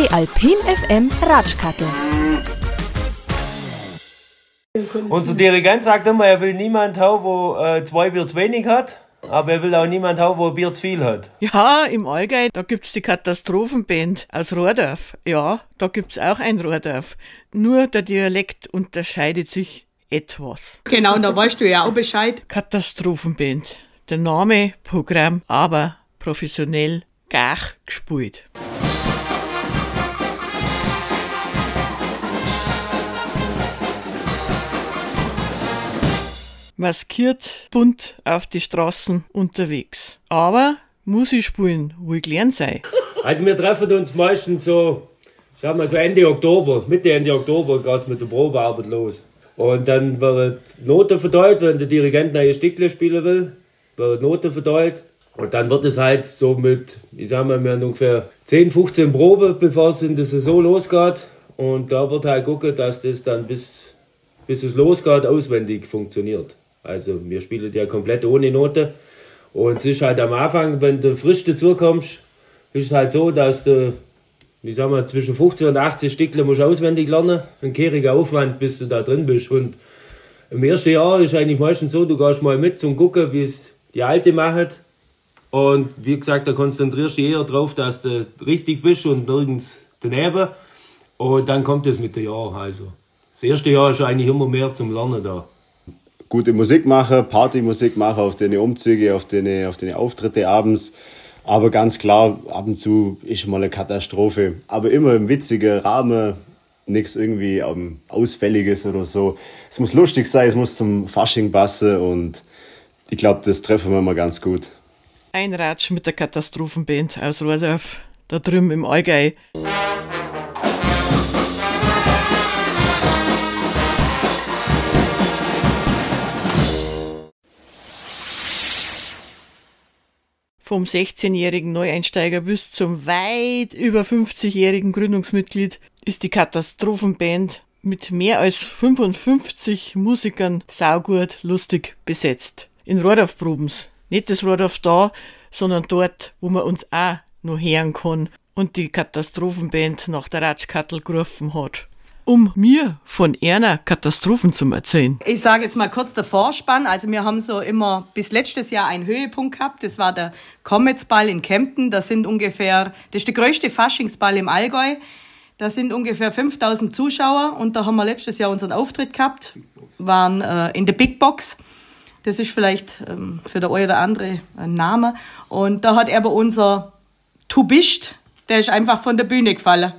Die Alpin FM Ratschkattel. Unser Dirigent sagt immer, er will niemand haben, wo äh, zwei Bier zu wenig hat. Aber er will auch niemand haben, wo ein Bier zu viel hat. Ja, im Allgäu, da gibt's die Katastrophenband aus Rohrdorf. Ja, da gibt's auch ein Rohrdorf. Nur der Dialekt unterscheidet sich etwas. Genau, da weißt du ja auch Bescheid. Katastrophenband. Der Name, Programm, aber professionell gar gespielt. Maskiert bunt auf die Straßen unterwegs. Aber muss ich spielen, wo ich gelernt sei. Also wir treffen uns meistens so, sagen wir so Ende Oktober, Mitte Ende Oktober geht's mit der Probearbeit los. Und dann wird Note verteilt, wenn der Dirigent neue Stückle spielen will, wird Note verteilt. Und dann wird es halt so mit, ich sag mal, wir haben ungefähr 10, 15 Probe, bevor es in der Saison losgeht. Und da wird halt gucken, dass das dann bis, bis es losgeht, auswendig funktioniert. Also wir spielen ja komplett ohne Note. Und es ist halt am Anfang, wenn du frisch dazukommst, ist es halt so, dass du, wie sagen wir, zwischen 50 und 80 Stückle musst du auswendig lernen. Ein kehriger Aufwand, bis du da drin bist. Und im ersten Jahr ist eigentlich meistens so, du gehst mal mit zum Gucken, wie es die Alte macht. Und wie gesagt, da konzentrierst du eher drauf, dass du richtig bist und nirgends daneben. Und dann kommt es mit dem Jahr. Also, das erste Jahr ist eigentlich immer mehr zum Lernen da gute Musik mache, Partymusik mache auf den Umzüge, auf den, auf Auftritte abends. Aber ganz klar, ab und zu ist mal eine Katastrophe. Aber immer im witzigen Rahmen, nichts irgendwie um, Ausfälliges oder so. Es muss lustig sein, es muss zum Fasching passen und ich glaube, das treffen wir mal ganz gut. Ein Ratsch mit der Katastrophenband aus Rohrdorf, da drüben im Allgäu. Vom 16-jährigen Neueinsteiger bis zum weit über 50-jährigen Gründungsmitglied ist die Katastrophenband mit mehr als 55 Musikern saugut lustig besetzt. In Rohrdorf Probens. Nicht das Rohrdorf da, sondern dort, wo man uns auch noch hören kann und die Katastrophenband nach der Ratschkattel gerufen hat um mir von einer Katastrophen zu erzählen. Ich sage jetzt mal kurz der Vorspann. Also wir haben so immer bis letztes Jahr einen Höhepunkt gehabt. Das war der Cometsball in Kempten. Das sind ungefähr, das ist der größte Faschingsball im Allgäu. Da sind ungefähr 5000 Zuschauer und da haben wir letztes Jahr unseren Auftritt gehabt. Waren äh, in der Big Box. Das ist vielleicht ähm, für der eine oder andere ein Name. Und da hat aber unser Tu bist, der ist einfach von der Bühne gefallen.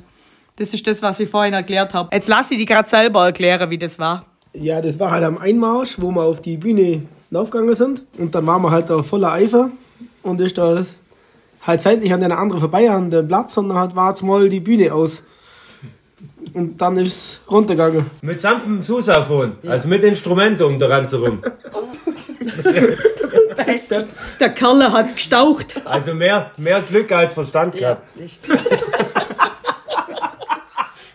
Das ist das, was ich vorhin erklärt habe. Jetzt lasse ich die gerade selber erklären, wie das war. Ja, das war halt am Einmarsch, wo wir auf die Bühne laufgegangen sind. Und dann waren wir halt da voller Eifer. Und ist da halt zeitlich an einer anderen vorbei an dem Platz und dann halt war jetzt mal die Bühne aus. Und dann ist es runtergegangen. Mit samt Susaphon, ja. also mit Instrument um daran zu rum. der, der Kerl hat's gestaucht. Also mehr, mehr Glück als Verstand gehabt. Ja,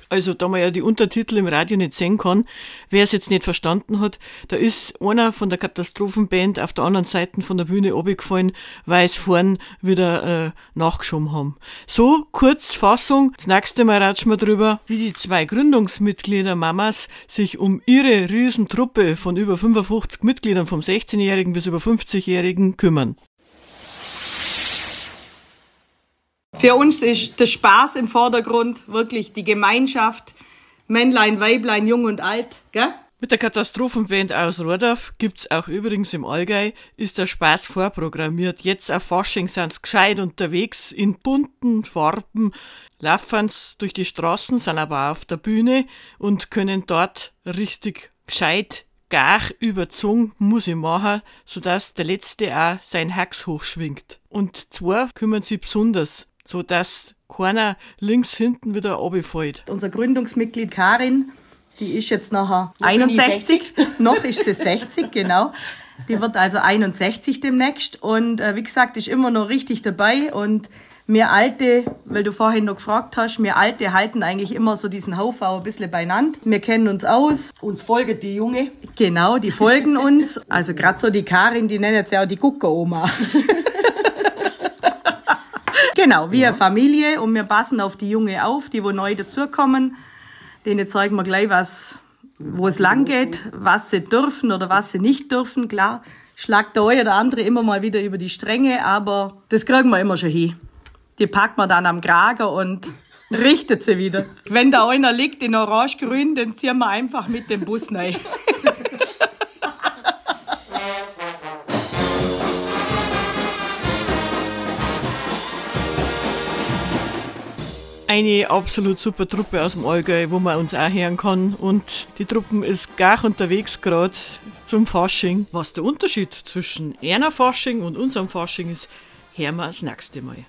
also da man ja die Untertitel im Radio nicht sehen kann, wer es jetzt nicht verstanden hat, da ist einer von der Katastrophenband auf der anderen Seite von der Bühne runtergefallen, weil es vorn wieder äh, nachgeschoben haben. So, kurz Fassung, das nächste Mal ratschen wir drüber, wie die zwei Gründungsmitglieder Mamas sich um ihre Riesentruppe von über 55 Mitgliedern vom 16-Jährigen bis über 50-Jährigen kümmern. Für uns ist der Spaß im Vordergrund, wirklich die Gemeinschaft, Männlein, Weiblein, Jung und Alt, gell? Mit der Katastrophenband aus Rodorf gibt's auch übrigens im Allgäu, ist der Spaß vorprogrammiert. Jetzt auf Fasching sind's gescheit unterwegs, in bunten Farben, laufen's durch die Straßen, sind aber auf der Bühne und können dort richtig gescheit gar überzogen muss ich machen, sodass der Letzte auch sein Hax hochschwingt. Und zwar kümmern sie besonders so dass keiner links hinten wieder runterfällt. Unser Gründungsmitglied Karin, die ist jetzt nachher noch 61. noch ist sie 60, genau. Die wird also 61 demnächst und äh, wie gesagt, ist immer noch richtig dabei und wir Alte, weil du vorhin noch gefragt hast, wir Alte halten eigentlich immer so diesen Haufen ein bisschen beieinander. Wir kennen uns aus. Uns folgen die Junge. Genau, die folgen uns. Also gerade so die Karin, die nennen jetzt ja auch die Guckeroma. Genau, wie ja. Familie und wir passen auf die Junge auf, die wo neu dazukommen. Denen zeigen wir gleich, was, wo es lang geht, was sie dürfen oder was sie nicht dürfen. Klar, schlagt der eine oder andere immer mal wieder über die Stränge, aber das kriegen wir immer schon hin. Die packt man dann am Kragen und richtet sie wieder. Wenn da einer liegt in orange-grün, dann ziehen wir einfach mit dem Bus rein. eine absolut super Truppe aus dem Allgäu, wo man uns auch hören kann. Und die Truppen ist gar unterwegs gerade zum Fasching. Was der Unterschied zwischen einer Fasching und unserem Fasching ist, hören wir das nächste Mal.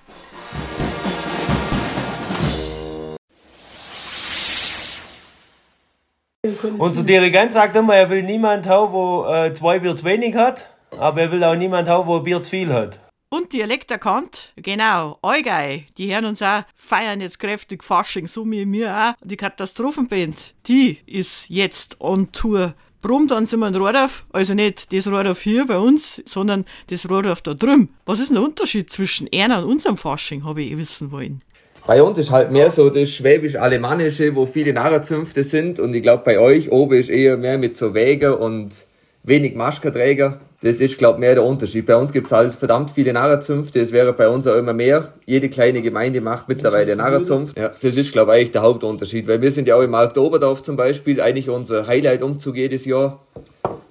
Unser Dirigent sagt immer, er will niemand haben, wo äh, zwei Bier zu wenig hat, aber er will auch niemand haben, wo ein Bier zu viel hat. Und Dialekt erkannt? Genau, Allgäu. Die hören uns auch, feiern jetzt kräftig Fasching, so wie mir auch. Die Katastrophenband, die ist jetzt on Tour. Drum dann sind wir in Rohrdorf, also nicht das Rohrdorf hier bei uns, sondern das Rohrdorf da drüben. Was ist der Unterschied zwischen einer und unserem Fasching, habe ich wissen wollen. Bei uns ist halt mehr so das schwäbisch-alemannische, wo viele Narrenzünfte sind. Und ich glaube, bei euch oben ist eher mehr mit so Wäger und wenig Maschkenträger. Das ist, glaube ich, mehr der Unterschied. Bei uns gibt es halt verdammt viele Narrenzünfte. Es wäre bei uns auch immer mehr. Jede kleine Gemeinde macht mittlerweile Narrenzunft. Ja, das ist, glaube ich, eigentlich der Hauptunterschied. Weil wir sind ja auch im Markt Oberdorf zum Beispiel eigentlich unser Highlight-Umzug jedes Jahr.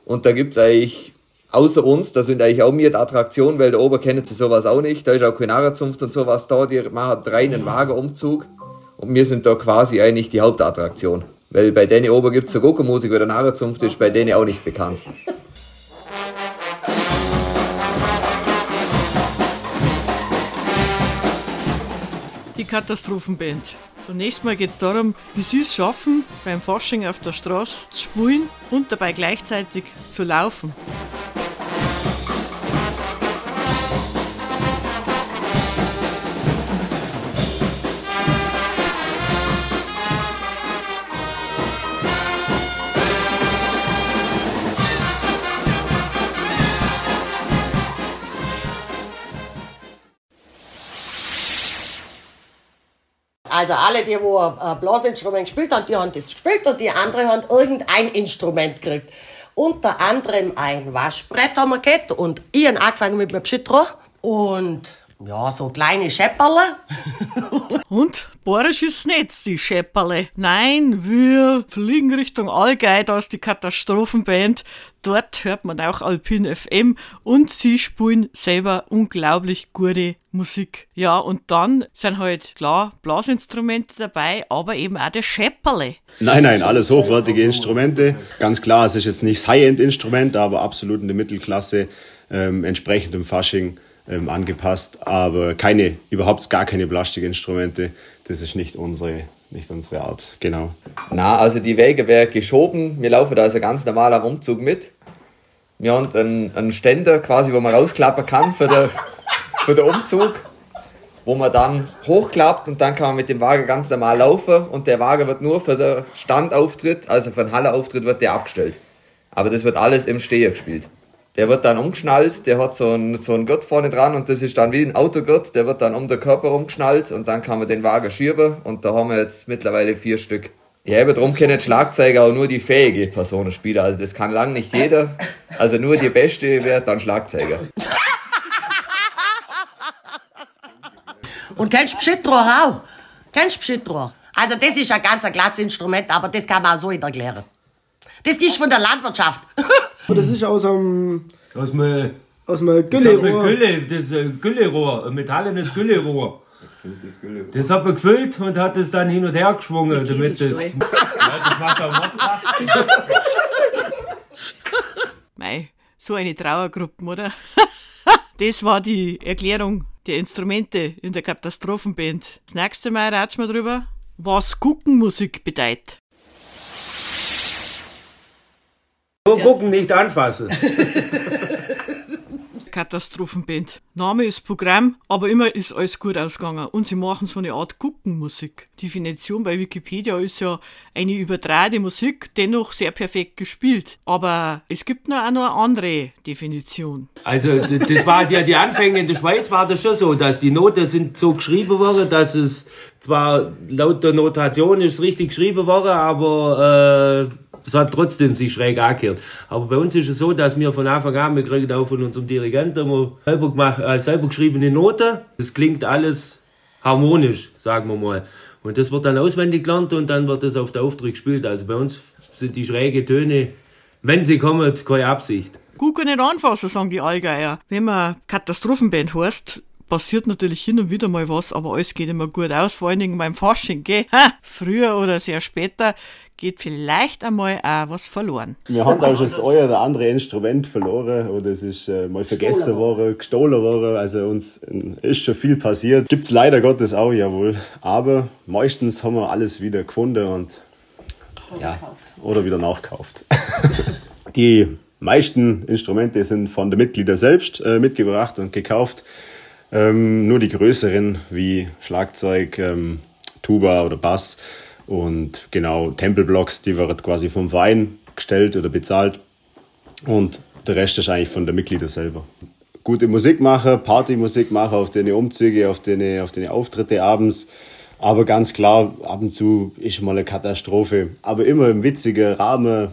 Und da gibt es eigentlich, außer uns, da sind eigentlich auch mehr die Attraktion, weil der Ober kennt sie sowas auch nicht. Da ist auch keine Narrenzunft und sowas da. Die machen reinen Wagenumzug. Und wir sind da quasi eigentlich die Hauptattraktion. Weil bei denen oben gibt es so Gokomusik oder Narrenzunft, ist bei denen auch nicht bekannt. Die Katastrophenband. Zunächst mal geht es darum, wie sie es schaffen, beim Fasching auf der Straße zu spielen und dabei gleichzeitig zu laufen. Also alle, die wo ein Blasinstrument gespielt haben, die haben das gespielt und die anderen haben irgendein Instrument gekriegt. Unter anderem ein Waschbrett haben wir gehabt und ich habe angefangen mit meinem Pschitro und ja, so kleine Schepperle. Und Borisch ist nicht die Schepperle. Nein, wir fliegen Richtung Allgäu, da ist die Katastrophenband. Dort hört man auch Alpin FM und sie spielen selber unglaublich gute Musik. Ja, und dann sind halt klar Blasinstrumente dabei, aber eben auch der Schepperle. Nein, nein, alles hochwertige Instrumente. Ganz klar, es ist jetzt nicht das High-End-Instrument, aber absolut in der Mittelklasse, ähm, entsprechend im Fasching ähm, angepasst, aber keine, überhaupt gar keine Plastikinstrumente. Das ist nicht unsere, nicht unsere Art, genau. Na, also die Wege werden geschoben. Wir laufen da also ganz normal am Umzug mit. Wir haben einen, einen Ständer quasi, wo man rausklappen kann für den, für den Umzug, wo man dann hochklappt und dann kann man mit dem Wagen ganz normal laufen und der Wagen wird nur für den Standauftritt, also für den Halleauftritt wird der abgestellt. Aber das wird alles im Steher gespielt. Der wird dann umgeschnallt, der hat so einen, so einen Gurt vorne dran und das ist dann wie ein Autogurt, der wird dann um den Körper umgeschnallt und dann kann man den Wagen schieben und da haben wir jetzt mittlerweile vier Stück. Ja, aber darum können Schlagzeuger auch nur die fähige Personen spielen. Also das kann lang nicht jeder. Also nur die Beste wird dann Schlagzeuger. Und kennst du Pschittrohr auch? Kennst du Pschittrohr? Also das ist ein ganz ein glattes Instrument, aber das kann man auch so nicht erklären. Das ist von der Landwirtschaft. Und das ist aus einem. Aus dem. Aus einem Güllerohr. Gülle, das Güllerohr, ein metallenes Güllerohr. Das hat man gefüllt und hat es dann hin und her geschwungen, damit das. Ja, das macht. Mei, so eine Trauergruppe, oder? das war die Erklärung der Instrumente in der Katastrophenband. Das nächste Mal ratschen wir drüber, was Guckenmusik bedeutet. Nur gucken, nicht anfassen. Katastrophenband. Name ist Programm, aber immer ist alles gut ausgegangen. Und sie machen so eine Art Guckenmusik. Definition bei Wikipedia ist ja eine übertragene Musik, dennoch sehr perfekt gespielt. Aber es gibt noch eine andere Definition. Also das war ja die Anfänge in der Schweiz war das schon so, dass die Noten sind so geschrieben worden, dass es zwar laut der Notation ist richtig geschrieben worden, aber äh, das hat trotzdem sich schräg angehört. Aber bei uns ist es so, dass wir von Anfang an, wir kriegen auch von unserem Dirigenten immer selber, gemacht, äh, selber geschriebene Noten. Das klingt alles harmonisch, sagen wir mal. Und das wird dann auswendig gelernt und dann wird das auf der Auftritt gespielt. Also bei uns sind die schrägen Töne, wenn sie kommen, keine Absicht. Gut kann nicht anfassen, sagen die Allgeier. Wenn man Katastrophenband heißt, passiert natürlich hin und wieder mal was, aber alles geht immer gut aus, vor allen Dingen beim Fasching, gell? Ha, früher oder sehr später geht vielleicht einmal auch was verloren. Wir haben auch schon das eine oder andere Instrument verloren oder es ist äh, mal vergessen worden, gestohlen worden. Also uns ist schon viel passiert. Gibt's leider Gottes auch, jawohl. Aber meistens haben wir alles wieder gefunden und ja, oder wieder nachkauft. Die meisten Instrumente sind von den Mitgliedern selbst äh, mitgebracht und gekauft. Ähm, nur die größeren wie Schlagzeug, ähm, Tuba oder Bass und genau Tempelblocks, die werden quasi vom Verein gestellt oder bezahlt und der Rest ist eigentlich von der Mitglieder selber. Gute Musik machen, Partymusik machen auf den Umzüge, auf den, auf den Auftritte abends. Aber ganz klar, ab und zu ist mal eine Katastrophe. Aber immer im witzigen Rahmen,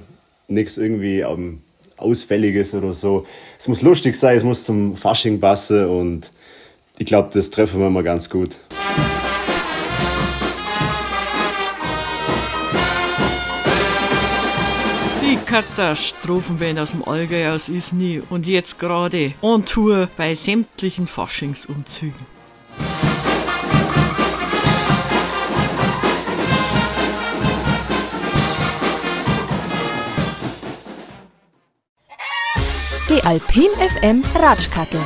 nichts irgendwie ähm, Ausfälliges oder so. Es muss lustig sein, es muss zum Fasching passen und ich glaube, das treffen wir mal ganz gut. Die Katastrophenband aus dem Allgäu aus Isny und jetzt gerade on Tour bei sämtlichen Faschingsumzügen. Die Alpin FM Ratschkattel.